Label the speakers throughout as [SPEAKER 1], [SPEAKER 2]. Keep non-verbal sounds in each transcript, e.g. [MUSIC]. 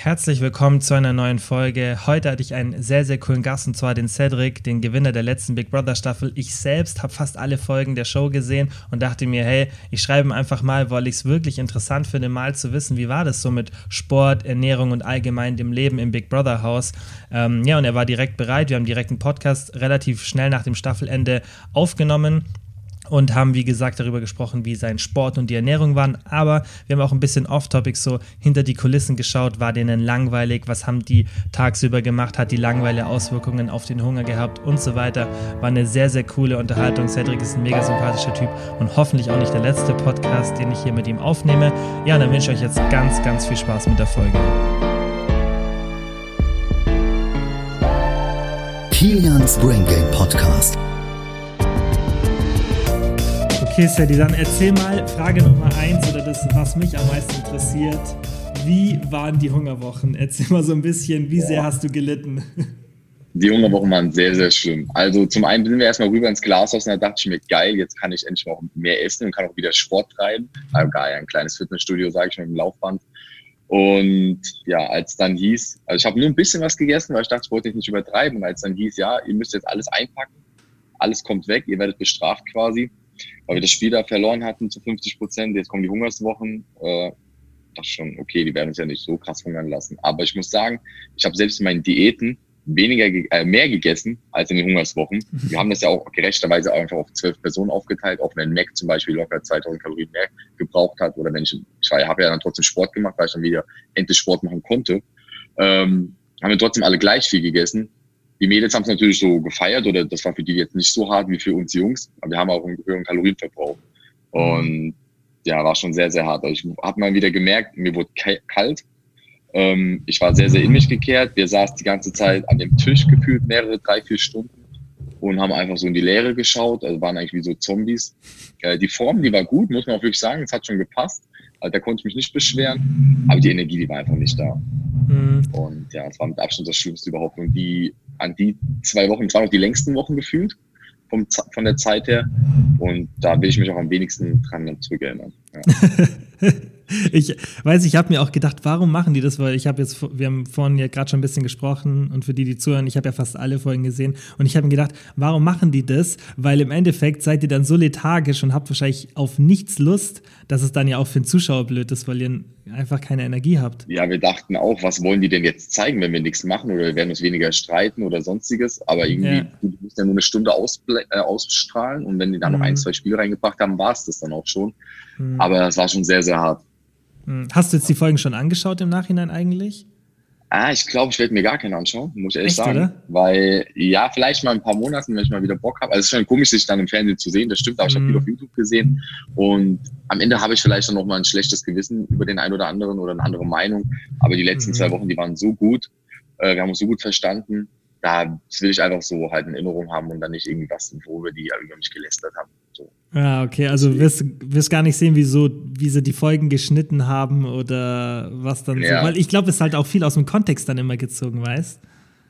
[SPEAKER 1] Herzlich willkommen zu einer neuen Folge. Heute hatte ich einen sehr, sehr coolen Gast und zwar den Cedric, den Gewinner der letzten Big Brother Staffel. Ich selbst habe fast alle Folgen der Show gesehen und dachte mir, hey, ich schreibe ihm einfach mal, weil ich es wirklich interessant finde, mal zu wissen, wie war das so mit Sport, Ernährung und allgemein dem Leben im Big Brother Haus. Ähm, ja, und er war direkt bereit. Wir haben direkt einen Podcast relativ schnell nach dem Staffelende aufgenommen und haben, wie gesagt, darüber gesprochen, wie sein Sport und die Ernährung waren. Aber wir haben auch ein bisschen off-topic so hinter die Kulissen geschaut. War denen langweilig? Was haben die tagsüber gemacht? Hat die Langeweile Auswirkungen auf den Hunger gehabt und so weiter? War eine sehr, sehr coole Unterhaltung. Cedric ist ein mega sympathischer Typ und hoffentlich auch nicht der letzte Podcast, den ich hier mit ihm aufnehme. Ja, dann wünsche ich euch jetzt ganz, ganz viel Spaß mit der Folge.
[SPEAKER 2] Kilians Brain Game Podcast.
[SPEAKER 1] Okay, Sadie, dann erzähl mal Frage Nummer eins oder das, was mich am meisten interessiert. Wie waren die Hungerwochen? Erzähl mal so ein bisschen, wie sehr hast du gelitten?
[SPEAKER 3] Die Hungerwochen waren sehr, sehr schlimm. Also zum einen sind wir erstmal rüber ins Glashaus und da dachte ich mir, geil, jetzt kann ich endlich mal mehr essen und kann auch wieder Sport treiben. Also geil, ein kleines Fitnessstudio, sage ich mal, im Laufband. Und ja, als dann hieß, also ich habe nur ein bisschen was gegessen, weil ich dachte, ich wollte nicht übertreiben. Und als dann hieß, ja, ihr müsst jetzt alles einpacken, alles kommt weg, ihr werdet bestraft quasi, weil wir das Spiel da verloren hatten zu 50 Prozent. Jetzt kommen die Hungerswochen. Äh, dachte schon, okay, die werden uns ja nicht so krass hungern lassen. Aber ich muss sagen, ich habe selbst in meinen Diäten weniger, äh, mehr gegessen als in den Hungerswochen. [LAUGHS] Wir haben das ja auch gerechterweise einfach auf zwölf Personen aufgeteilt, auch wenn Mac zum Beispiel locker 2000 Kalorien mehr gebraucht hat oder wenn ich, ich habe ja dann trotzdem Sport gemacht, weil ich dann wieder endlich Sport machen konnte, ähm, haben wir trotzdem alle gleich viel gegessen. Die Mädels haben es natürlich so gefeiert oder das war für die jetzt nicht so hart wie für uns Jungs, aber wir haben auch einen höheren Kalorienverbrauch. Und ja, war schon sehr, sehr hart. Also ich habe mal wieder gemerkt, mir wurde kalt. Ähm, ich war sehr, sehr in mich gekehrt. Wir saßen die ganze Zeit an dem Tisch gefühlt mehrere, drei, vier Stunden und haben einfach so in die Leere geschaut. Also waren eigentlich wie so Zombies. Äh, die Form, die war gut, muss man auch wirklich sagen. Es hat schon gepasst. Also da konnte ich mich nicht beschweren. Aber die Energie, die war einfach nicht da. Mhm. Und ja, es war mit Abstand das Schlimmste überhaupt. Und die an die zwei Wochen, es waren auch die längsten Wochen gefühlt vom, von der Zeit her. Und da will ich mich auch am wenigsten dran zurückerinnern. Ja. [LAUGHS]
[SPEAKER 1] ich weiß, ich habe mir auch gedacht, warum machen die das? Weil ich habe jetzt, wir haben vorhin ja gerade schon ein bisschen gesprochen und für die, die zuhören, ich habe ja fast alle Folgen gesehen und ich habe mir gedacht, warum machen die das? Weil im Endeffekt seid ihr dann so lethargisch und habt wahrscheinlich auf nichts Lust, dass es dann ja auch für den Zuschauer blöd ist, weil ihr einfach keine Energie habt.
[SPEAKER 3] Ja, wir dachten auch, was wollen die denn jetzt zeigen, wenn wir nichts machen oder wir werden uns weniger streiten oder sonstiges. Aber irgendwie, ja. du musst ja nur eine Stunde äh, ausstrahlen und wenn die dann mhm. noch ein, mhm. zwei Spiele reingebracht haben, war es das dann auch schon. Mhm. Aber es war schon sehr, sehr hart.
[SPEAKER 1] Mhm. Hast du jetzt die Folgen schon angeschaut im Nachhinein eigentlich?
[SPEAKER 3] Ah, ich glaube, ich werde mir gar keinen anschauen, muss ich ehrlich Echt, sagen. Oder? Weil, ja, vielleicht mal ein paar Monaten, wenn ich mal wieder Bock habe. Also es ist schon komisch, sich dann im Fernsehen zu sehen, das stimmt, aber ich habe viel mhm. auf YouTube gesehen. Und am Ende habe ich vielleicht dann noch mal ein schlechtes Gewissen über den einen oder anderen oder eine andere Meinung. Aber die letzten mhm. zwei Wochen, die waren so gut. Äh, wir haben uns so gut verstanden. Da will ich einfach so halt in Erinnerung haben und dann nicht irgendwie was, worüber die über mich gelästert haben.
[SPEAKER 1] Ja, okay, also wirst, wirst gar nicht sehen, wie, so, wie sie die Folgen geschnitten haben oder was dann ja. so. Weil ich glaube, es ist halt auch viel aus dem Kontext dann immer gezogen, weißt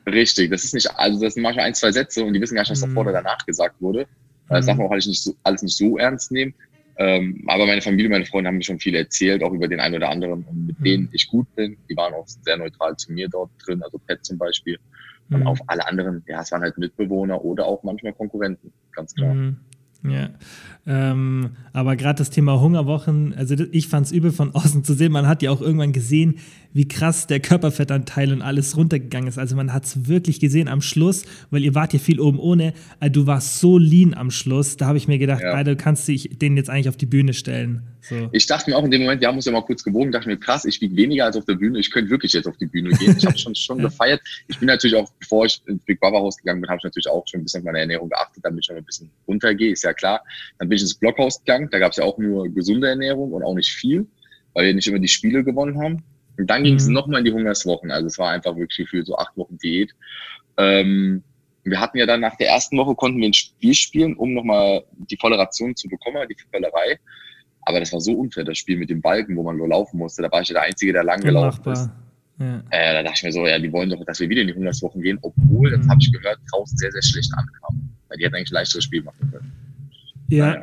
[SPEAKER 3] Richtig, das ist nicht, also das sind manchmal ein, zwei Sätze und die wissen gar nicht, was davor mhm. oder danach gesagt wurde. Das darf man auch alles nicht so, alles nicht so ernst nehmen. Ähm, aber meine Familie, meine Freunde haben mir schon viel erzählt, auch über den einen oder anderen, und mit mhm. denen ich gut bin. Die waren auch sehr neutral zu mir dort drin, also Pet zum Beispiel. Und mhm. auf alle anderen, ja, es waren halt Mitbewohner oder auch manchmal Konkurrenten, ganz klar. Mhm.
[SPEAKER 1] Ja, ähm, aber gerade das Thema Hungerwochen, also ich fand es übel von außen zu sehen. Man hat ja auch irgendwann gesehen, wie krass der Körperfettanteil und alles runtergegangen ist. Also man hat es wirklich gesehen am Schluss, weil ihr wart ja viel oben ohne. Also du warst so lean am Schluss. Da habe ich mir gedacht, ja. du kannst dich den jetzt eigentlich auf die Bühne stellen.
[SPEAKER 3] So. Ich dachte mir auch in dem Moment, wir haben uns ja mal kurz gewogen, dachte mir, krass, ich wiege weniger als auf der Bühne. Ich könnte wirklich jetzt auf die Bühne gehen. Ich habe schon schon [LAUGHS] gefeiert. Ich bin natürlich auch, bevor ich ins Big Brother Haus gegangen bin, habe ich natürlich auch schon ein bisschen auf meine Ernährung geachtet, damit ich schon ein bisschen runtergehe, ist ja klar. Dann bin ich ins Blockhaus gegangen. Da gab es ja auch nur gesunde Ernährung und auch nicht viel, weil wir nicht immer die Spiele gewonnen haben. Und dann ging es mhm. nochmal in die Hungerswochen. Also es war einfach wirklich für so acht Wochen Diät. Ähm, wir hatten ja dann nach der ersten Woche konnten wir ein Spiel spielen, um nochmal die volle Ration zu bekommen, die Völlerei. Aber das war so unfair, das Spiel mit dem Balken, wo man nur laufen musste. Da war ich ja der Einzige, der lang gelaufen ist. Ja. Äh, da dachte ich mir so, ja, die wollen doch, dass wir wieder in die Hungerswochen gehen, obwohl, mhm. das habe ich gehört, draußen sehr, sehr schlecht ankam. Weil die hätten eigentlich ein leichteres Spiel machen können.
[SPEAKER 1] Ja. Naja.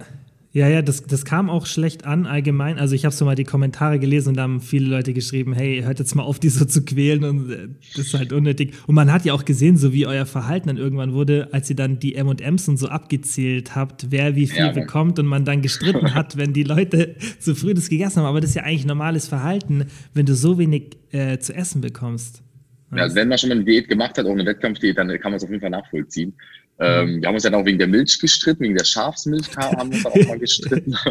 [SPEAKER 1] Ja, ja, das, das kam auch schlecht an allgemein. Also ich habe so mal die Kommentare gelesen und da haben viele Leute geschrieben, hey, hört jetzt mal auf, die so zu quälen und äh, das ist halt unnötig. Und man hat ja auch gesehen, so wie euer Verhalten dann irgendwann wurde, als ihr dann die M&M's und so abgezählt habt, wer wie viel ja, bekommt und man dann gestritten hat, wenn die Leute [LAUGHS] zu früh das gegessen haben. Aber das ist ja eigentlich normales Verhalten, wenn du so wenig äh, zu essen bekommst.
[SPEAKER 3] Ja, also wenn man schon mal eine Diät gemacht hat, auch eine Wettkampfdiät, dann kann man es auf jeden Fall nachvollziehen. Ähm, wir haben uns dann auch wegen der Milch gestritten, wegen der Schafsmilch haben wir uns auch mal gestritten. [LAUGHS]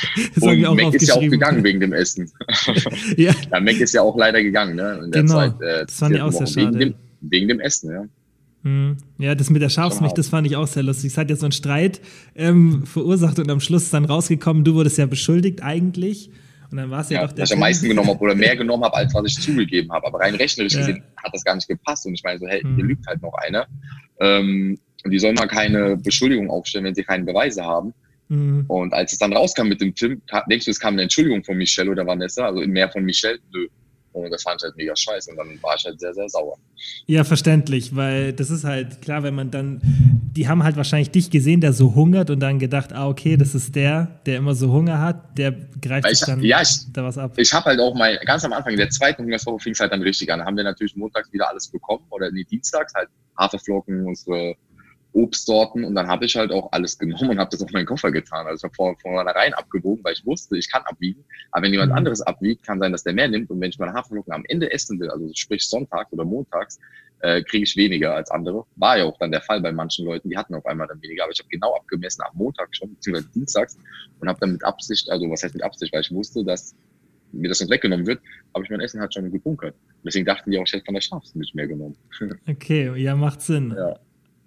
[SPEAKER 3] [LAUGHS] und Mac ist ja auch gegangen wegen dem Essen. [LAUGHS] ja. ja, Mac ist ja auch leider gegangen, ne?
[SPEAKER 1] In der genau. Zeit, äh, das fand ich auch sehr schade.
[SPEAKER 3] Wegen dem, wegen dem Essen, ja.
[SPEAKER 1] Hm. Ja, das mit der Schafsmilch, das fand ich auch sehr lustig. Es hat ja so einen Streit ähm, verursacht und am Schluss ist dann rausgekommen, du wurdest ja beschuldigt eigentlich. Und dann war es ja, ja doch
[SPEAKER 3] der. Dass ich am meisten genommen habe oder mehr genommen habe, als was ich zugegeben habe. Aber rein rechnerisch ja. gesehen hat das gar nicht gepasst. Und ich meine so, hey, hier lügt halt noch einer. Ähm, und die sollen mal keine Beschuldigung aufstellen, wenn sie keine Beweise haben. Mhm. Und als es dann rauskam mit dem Tim, denkst du, es kam eine Entschuldigung von Michelle oder Vanessa, also mehr von Michelle? Nö. Und das fand ich halt mega scheiße und dann war ich halt sehr, sehr sauer.
[SPEAKER 1] Ja, verständlich, weil das ist halt klar, wenn man dann, die haben halt wahrscheinlich dich gesehen, der so hungert und dann gedacht, ah, okay, das ist der, der immer so Hunger hat, der greift sich dann
[SPEAKER 3] ja, ich, da was ab. Ich habe halt auch mal, ganz am Anfang der zweiten Hungerswoche fing es halt dann richtig an. Da haben wir natürlich montags wieder alles bekommen oder nee, dienstags halt Haferflocken, unsere Obstsorten und dann habe ich halt auch alles genommen und habe das auf meinen Koffer getan. Also ich habe von, von vornherein abgewogen, weil ich wusste, ich kann abwiegen. Aber wenn jemand mhm. anderes abwiegt, kann sein, dass der mehr nimmt. Und wenn ich meine Haferflocken am Ende essen will, also sprich Sonntag oder montags, äh, kriege ich weniger als andere. War ja auch dann der Fall bei manchen Leuten, die hatten auf einmal dann weniger. Aber ich habe genau abgemessen am Montag schon, beziehungsweise dienstags und habe dann mit Absicht, also was heißt mit Absicht, weil ich wusste, dass mir das nicht weggenommen wird, habe ich mein Essen halt schon gebunkert. Deswegen dachten die auch, ich hätte von der Schafsmilch mehr genommen. [LAUGHS]
[SPEAKER 1] Okay, ja, macht Sinn. Ja.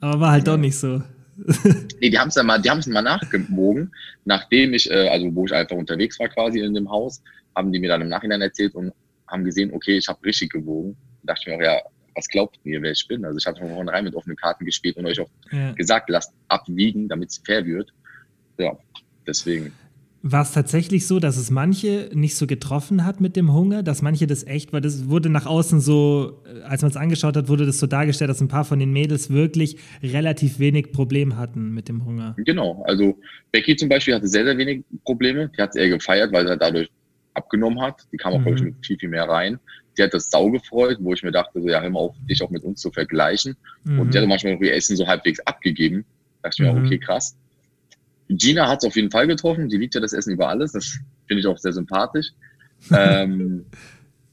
[SPEAKER 1] Aber war halt doch nicht so. [LAUGHS]
[SPEAKER 3] nee, die haben es dann mal, die haben es mal nachgewogen, nachdem ich, äh, also wo ich einfach unterwegs war quasi in dem Haus, haben die mir dann im Nachhinein erzählt und haben gesehen, okay, ich habe richtig gewogen. Da dachte ich mir auch, ja, was glaubt ihr, wer ich bin? Also ich habe von vornherein mit offenen Karten gespielt und euch auch ja. gesagt, lasst abwiegen, damit es fair wird. Ja, deswegen.
[SPEAKER 1] War es tatsächlich so, dass es manche nicht so getroffen hat mit dem Hunger, dass manche das echt, weil das wurde nach außen so, äh, als man es angeschaut hat, wurde das so dargestellt, dass ein paar von den Mädels wirklich relativ wenig Probleme hatten mit dem Hunger.
[SPEAKER 3] Genau, also Becky zum Beispiel hatte sehr, sehr wenig Probleme. Die hat es eher gefeiert, weil sie dadurch abgenommen hat. Die kam auch, mhm. mit viel, viel mehr rein. Die hat das sau gefreut, wo ich mir dachte, so, ja, hör mal auf, dich auch mit uns zu vergleichen. Mhm. Und die hatte manchmal ihr Essen so halbwegs abgegeben. Da dachte ich mir, mhm. okay, krass. Gina hat es auf jeden Fall getroffen. Die liebt ja das Essen über alles. Das finde ich auch sehr sympathisch. ähm, [LAUGHS]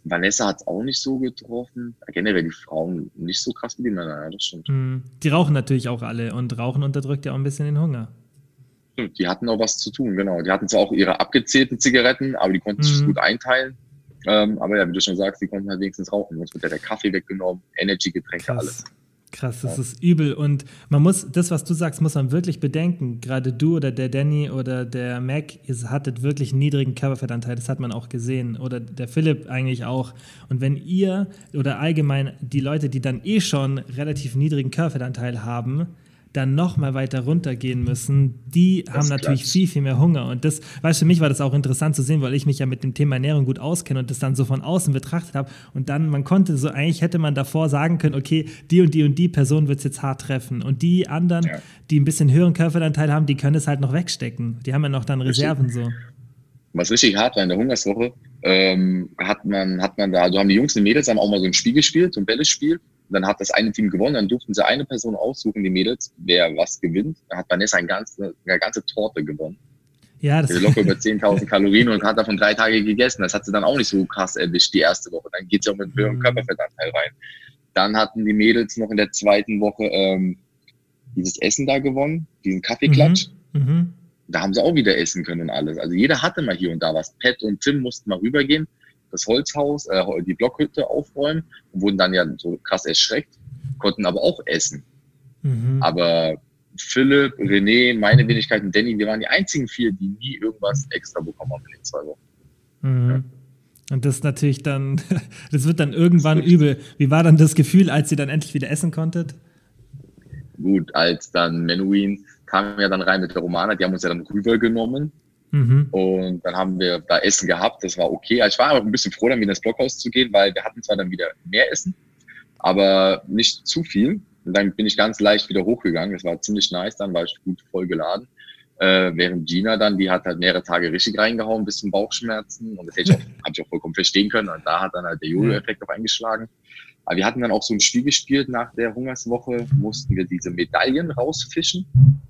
[SPEAKER 3] Vanessa hat es auch nicht so getroffen. Generell die Frauen nicht so krass wie die Männer, ja, das stimmt.
[SPEAKER 1] Mm, die rauchen natürlich auch alle und Rauchen unterdrückt ja auch ein bisschen den Hunger.
[SPEAKER 3] Die hatten auch was zu tun, genau. Die hatten zwar auch ihre abgezählten Zigaretten, aber die konnten sich mm. gut einteilen. Ähm, aber ja, wie du schon sagst, die konnten halt wenigstens rauchen. Uns wird ja der Kaffee weggenommen, Energy-Getränke, alles.
[SPEAKER 1] Krass, das ist übel. Und man muss, das, was du sagst, muss man wirklich bedenken. Gerade du oder der Danny oder der Mac, ihr hattet wirklich einen niedrigen Körperfettanteil, das hat man auch gesehen. Oder der Philipp eigentlich auch. Und wenn ihr oder allgemein die Leute, die dann eh schon relativ niedrigen Körperfettanteil haben, dann noch mal weiter runtergehen müssen, die das haben natürlich viel, viel mehr Hunger. Und das, weißt du, für mich war das auch interessant zu sehen, weil ich mich ja mit dem Thema Ernährung gut auskenne und das dann so von außen betrachtet habe. Und dann, man konnte so, eigentlich hätte man davor sagen können, okay, die und die und die Person wird es jetzt hart treffen. Und die anderen, ja. die ein bisschen höheren Körperanteil haben, die können es halt noch wegstecken. Die haben ja noch dann Reserven richtig. so.
[SPEAKER 3] Was richtig hart war in der Hungerswoche, ähm, hat man, hat man da, also haben die Jungs und Mädels haben auch mal so ein Spiel gespielt, so ein Bällespiel dann hat das eine Team gewonnen, dann durften sie eine Person aussuchen, die Mädels, wer was gewinnt. Da hat Vanessa ein ganze, eine ganze Torte gewonnen. Ja, das ist locker über 10.000 Kalorien und hat davon drei Tage gegessen. Das hat sie dann auch nicht so krass erwischt, die erste Woche. Dann geht sie auch mit höherem mhm. Körperfettanteil rein. Dann hatten die Mädels noch in der zweiten Woche ähm, dieses Essen da gewonnen, diesen Kaffeeklatsch. Mhm. Mhm. Da haben sie auch wieder essen können und alles. Also jeder hatte mal hier und da was. Pat und Tim mussten mal rübergehen das Holzhaus, äh, die Blockhütte aufräumen und wurden dann ja so krass erschreckt, konnten aber auch essen. Mhm. Aber Philipp, René, meine Wenigkeit und Danny, wir waren die einzigen vier, die nie irgendwas extra bekommen haben in den zwei Wochen.
[SPEAKER 1] Mhm. Ja. Und das natürlich dann, [LAUGHS] das wird dann irgendwann übel. Wie war dann das Gefühl, als ihr dann endlich wieder essen konntet?
[SPEAKER 3] Gut, als dann Menuhin kam ja dann rein mit der Romana, die haben uns ja dann rübergenommen Mhm. Und dann haben wir da Essen gehabt, das war okay. Also ich war auch ein bisschen froh, dann wieder ins Blockhaus zu gehen, weil wir hatten zwar dann wieder mehr Essen, aber nicht zu viel. Und dann bin ich ganz leicht wieder hochgegangen. Das war ziemlich nice, dann war ich gut voll geladen. Äh, während Gina dann, die hat halt mehrere Tage richtig reingehauen bis zum Bauchschmerzen. Und das hätte ich auch, [LAUGHS] hab ich auch vollkommen verstehen können. Und da hat dann halt der Jojo-Effekt auf eingeschlagen. Aber wir hatten dann auch so ein Spiel gespielt nach der Hungerswoche, mussten wir diese Medaillen rausfischen,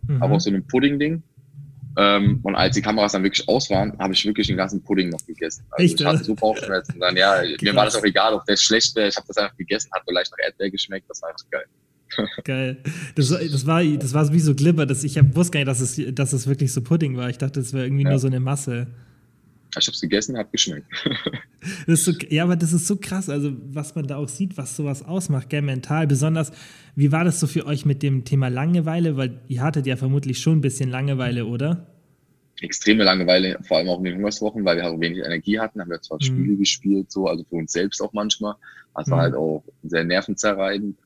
[SPEAKER 1] Mhm.
[SPEAKER 3] aber aus so einem Pudding-Ding. Ähm, und als die Kameras dann wirklich aus waren, habe ich wirklich den ganzen Pudding noch gegessen. Also
[SPEAKER 1] Echt,
[SPEAKER 3] ich hatte so Bauchschmerzen. Dann, ja, mir war das auch egal, ob der schlecht wäre. Ich habe das einfach gegessen, hat vielleicht nach Erdbeer geschmeckt. Das war einfach geil. [LAUGHS]
[SPEAKER 1] Geil. Das, das, war, das war wie so Glibber. Das, ich hab, wusste gar nicht, dass es, dass es wirklich so Pudding war. Ich dachte, es wäre irgendwie
[SPEAKER 3] Ja.
[SPEAKER 1] nur so eine Masse.
[SPEAKER 3] Ich habe es gegessen, hat geschmeckt.
[SPEAKER 1] So, ja, aber das ist so krass, also was man da auch sieht, was sowas ausmacht, gell, mental. Besonders, wie war das so für euch mit dem Thema Langeweile? Weil ihr hattet ja vermutlich schon ein bisschen Langeweile, oder?
[SPEAKER 3] Extreme Langeweile, vor allem auch in den Hungerswochen, weil wir halt wenig Energie hatten, haben wir zwar
[SPEAKER 1] Mhm.
[SPEAKER 3] Spiele gespielt, so, also für uns selbst auch manchmal. Das war
[SPEAKER 1] Mhm.
[SPEAKER 3] halt auch sehr nervenzerreibend.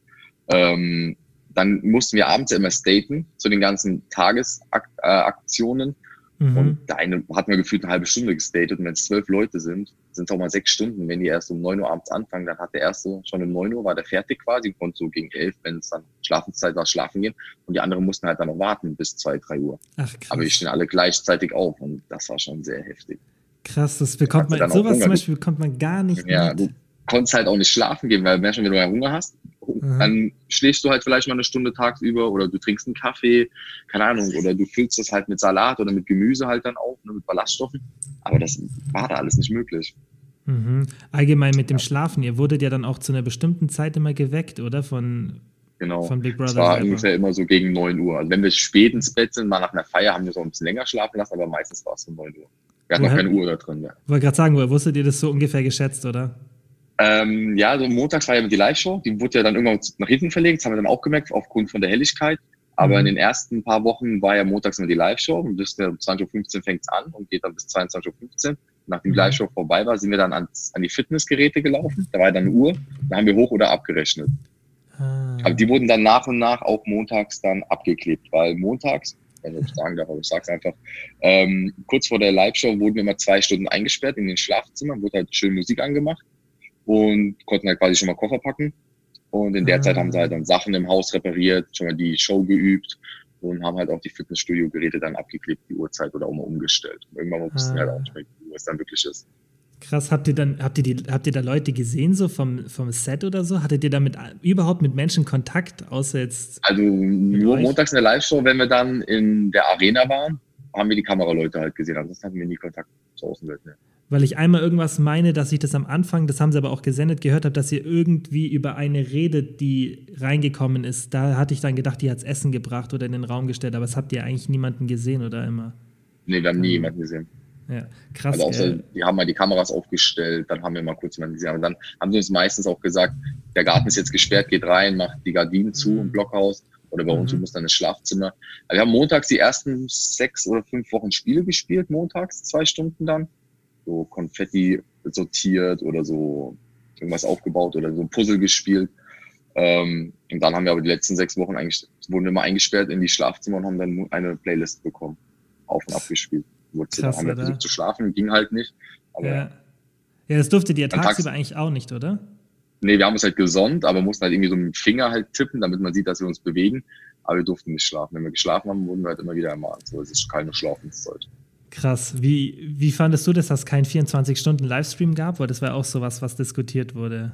[SPEAKER 3] Ähm, dann mussten wir abends immer staten zu den ganzen Tagesaktionen.
[SPEAKER 1] Mhm.
[SPEAKER 3] Und der eine hat mir gefühlt eine halbe Stunde gestatet. Und wenn es zwölf Leute sind, sind es auch mal sechs Stunden. Wenn die erst um neun Uhr abends anfangen, dann hat der erste schon um neun Uhr, war der fertig quasi, konnte so gegen elf, wenn es dann Schlafenszeit war, schlafen gehen. Und die anderen mussten halt dann noch warten bis zwei, drei Uhr.
[SPEAKER 1] Ach.
[SPEAKER 3] Aber wir stehen alle gleichzeitig auf und das war schon sehr heftig.
[SPEAKER 1] krass, das bekommt man, sowas zum Beispiel bekommt man gar nicht
[SPEAKER 3] Ja,
[SPEAKER 1] mit.
[SPEAKER 3] Konntest halt auch nicht schlafen gehen, weil manchmal, wenn du Hunger hast,
[SPEAKER 1] Mhm.
[SPEAKER 3] dann schläfst du halt vielleicht mal eine Stunde tagsüber oder du trinkst einen Kaffee, keine Ahnung, oder du füllst das halt mit Salat oder mit Gemüse halt dann auf, ne, mit Ballaststoffen. Aber das war da alles nicht möglich.
[SPEAKER 1] Mhm. Allgemein mit dem Schlafen, ihr wurdet ja dann auch zu einer bestimmten Zeit immer geweckt, oder? Von,
[SPEAKER 3] Genau.
[SPEAKER 1] von Big
[SPEAKER 3] Es
[SPEAKER 1] Brother.
[SPEAKER 3] war
[SPEAKER 1] selber.
[SPEAKER 3] ungefähr immer so gegen neun Uhr. Also wenn wir spät ins Bett sind, mal nach einer Feier, haben wir so ein bisschen länger schlafen lassen, aber meistens war es so neun Uhr. Wir hatten noch
[SPEAKER 1] Woher-
[SPEAKER 3] keine Uhr da drin. Ja,
[SPEAKER 1] Wollte gerade sagen, woher wusstet ihr das so ungefähr geschätzt, oder?
[SPEAKER 3] Ähm, ja so montags war ja die Live-Show. Die wurde ja dann irgendwann nach hinten verlegt. Das haben wir dann auch gemerkt, aufgrund von der Helligkeit. Aber
[SPEAKER 1] Mhm.
[SPEAKER 3] in den ersten paar Wochen war ja montags immer die Live-Show. Und bis um 20.15 Uhr fängt es an und geht dann bis 22.15 Uhr. Nachdem die
[SPEAKER 1] Mhm.
[SPEAKER 3] Live-Show vorbei war, sind wir dann ans, an die Fitnessgeräte gelaufen. Da war dann eine Uhr. Da haben wir hoch oder abgerechnet.
[SPEAKER 1] Ah.
[SPEAKER 3] Aber die wurden dann nach und nach auch montags dann abgeklebt, weil montags, ich weiß nicht, ob ich sagen darf, aber ich sag's einfach, ähm, kurz vor der Live-Show wurden wir immer zwei Stunden eingesperrt in den Schlafzimmern, wurde halt schön Musik angemacht und konnten halt quasi schon mal Koffer packen. Und in der
[SPEAKER 1] Ah.
[SPEAKER 3] Zeit haben sie halt dann Sachen im Haus repariert, schon mal die Show geübt und haben halt auch die Fitnessstudio-Geräte dann abgeklebt, die Uhrzeit oder auch mal umgestellt. Und irgendwann wussten wir
[SPEAKER 1] Ah.
[SPEAKER 3] halt auch nicht mehr, wie es dann wirklich ist.
[SPEAKER 1] Krass, habt ihr dann, habt ihr die, habt ihr da Leute gesehen, so vom, vom Set oder so? Hattet ihr damit überhaupt mit Menschen Kontakt, außer jetzt.
[SPEAKER 3] Also nur
[SPEAKER 1] euch?
[SPEAKER 3] montags in der Live-Show, wenn wir dann in der Arena waren, haben wir die Kameraleute halt gesehen. Ansonsten hatten wir nie Kontakt zur Außenwelt. Ne.
[SPEAKER 1] Weil ich einmal irgendwas meine, dass ich das am Anfang, das haben sie aber auch gesendet, gehört habe, dass ihr irgendwie über eine redet, die reingekommen ist. Da hatte ich dann gedacht, die hat's Essen gebracht oder in den Raum gestellt, aber es habt ihr eigentlich niemanden gesehen oder immer.
[SPEAKER 3] Nee, wir haben
[SPEAKER 1] Mhm.
[SPEAKER 3] nie jemanden gesehen.
[SPEAKER 1] Ja, krass.
[SPEAKER 3] Also außer,
[SPEAKER 1] äh,
[SPEAKER 3] die haben mal die Kameras aufgestellt, dann haben wir mal kurz jemanden gesehen. Aber dann haben sie uns meistens auch gesagt, der Garten ist jetzt gesperrt, geht rein, macht die Gardinen zu
[SPEAKER 1] Mhm.
[SPEAKER 3] im Blockhaus. Oder bei uns,
[SPEAKER 1] Mhm.
[SPEAKER 3] du musst dann ins Schlafzimmer. Aber wir haben montags die ersten sechs oder fünf Wochen Spiele gespielt, montags, zwei Stunden dann. So Konfetti sortiert oder so irgendwas aufgebaut oder so Puzzle gespielt. Ähm, und dann haben wir aber die letzten sechs Wochen eigentlich, wurden wir mal eingesperrt in die Schlafzimmer und haben dann eine Playlist bekommen. Auf und ab gespielt. Wurzeln.
[SPEAKER 1] Krass,
[SPEAKER 3] haben wir versucht zu schlafen, ging halt nicht. Aber
[SPEAKER 1] ja. ja, das durftet ihr
[SPEAKER 3] Dann tags-
[SPEAKER 1] tagsüber eigentlich auch nicht, oder?
[SPEAKER 3] nee, wir haben uns halt gesonnt, aber mussten halt irgendwie so mit dem Finger halt tippen, damit man sieht, dass wir uns bewegen. Aber wir durften nicht schlafen. Wenn wir geschlafen haben, wurden wir halt immer wieder ermahnt. So, es ist keine Schlafenszeit.
[SPEAKER 1] Krass. Wie, wie fandest du das, dass es keinen 24-Stunden-Livestream gab? Weil das war auch sowas, was diskutiert wurde.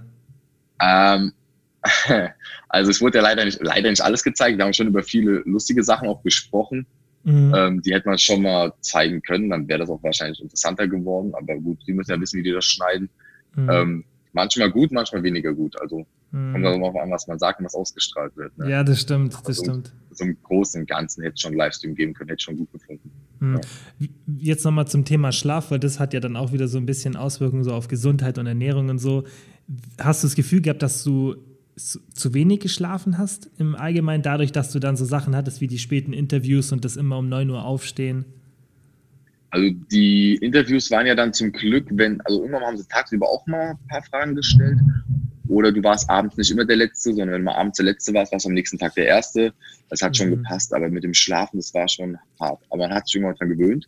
[SPEAKER 3] Ähm, [LAUGHS] also es wurde ja leider nicht, leider nicht alles gezeigt. Wir haben schon über viele lustige Sachen auch gesprochen.
[SPEAKER 1] Mhm.
[SPEAKER 3] Ähm, die hätte man schon mal zeigen können, dann wäre das auch wahrscheinlich interessanter geworden. Aber gut, die müssen ja wissen, wie die das schneiden.
[SPEAKER 1] Mhm.
[SPEAKER 3] Ähm, manchmal gut, manchmal weniger gut. Also
[SPEAKER 1] Mhm.
[SPEAKER 3] kommt darauf an, was man sagt und was ausgestrahlt wird. Ne?
[SPEAKER 1] Ja, das stimmt, das
[SPEAKER 3] Also-
[SPEAKER 1] stimmt.
[SPEAKER 3] So im Großen und Ganzen hätte es schon Livestream geben können, hätte schon gut gefunden.
[SPEAKER 1] Hm.
[SPEAKER 3] Ja.
[SPEAKER 1] Jetzt nochmal zum Thema Schlaf, weil das hat ja dann auch wieder so ein bisschen Auswirkungen so auf Gesundheit und Ernährung und so. Hast du das Gefühl gehabt, dass du zu wenig geschlafen hast im Allgemeinen, dadurch, dass du dann so Sachen hattest wie die späten Interviews und das immer um 9 Uhr aufstehen?
[SPEAKER 3] Also die Interviews waren ja dann zum Glück, wenn, also irgendwann haben sie tagsüber auch mal ein paar Fragen gestellt. Oder du warst abends nicht immer der Letzte, sondern wenn du mal abends der Letzte warst, warst du am nächsten Tag der Erste. Das hat schon
[SPEAKER 1] Mhm.
[SPEAKER 3] gepasst, aber mit dem Schlafen, das war schon hart. Aber man hat sich irgendwann dran gewöhnt.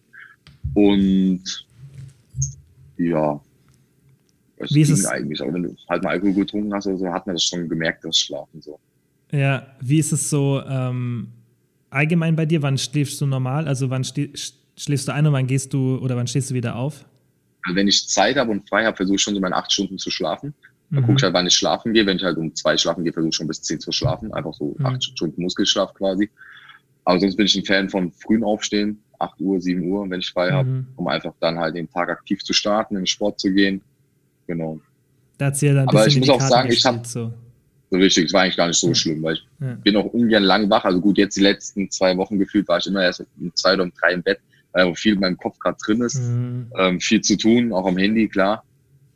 [SPEAKER 3] Und ja, es
[SPEAKER 1] Wie ist es-
[SPEAKER 3] eigentlich. Aber wenn du halt mal Alkohol getrunken hast oder so, hat man das schon gemerkt, das Schlafen so.
[SPEAKER 1] Ja, wie ist es so? Ähm, allgemein bei dir? Wann schläfst du normal? Also wann schläfst du ein und wann gehst du oder wann stehst du wieder auf?
[SPEAKER 3] Also wenn ich Zeit habe und frei habe, versuche ich schon so meine acht Stunden zu schlafen. Dann mhm. gucke ich halt, wann ich schlafen gehe. Wenn ich halt um zwei schlafen gehe, versuche ich schon bis zehn zu schlafen. Einfach so mhm. acht Stunden Muskelschlaf quasi. Aber sonst bin ich ein Fan von frühen Aufstehen, 8 Uhr, 7 Uhr, wenn ich frei mhm. habe, um einfach dann halt den Tag aktiv zu starten, in den Sport zu gehen. Genau.
[SPEAKER 1] Da ja dann
[SPEAKER 3] Aber ich muss auch sagen, ich habe so. so richtig, es war eigentlich gar nicht so ja. schlimm, weil ich ja. bin auch ungern lang wach. Also gut, jetzt die letzten zwei Wochen gefühlt war ich immer erst um zwei oder um drei im Bett, weil auch viel in meinem Kopf gerade drin ist. Mhm. Ähm, viel zu tun, auch am Handy, klar.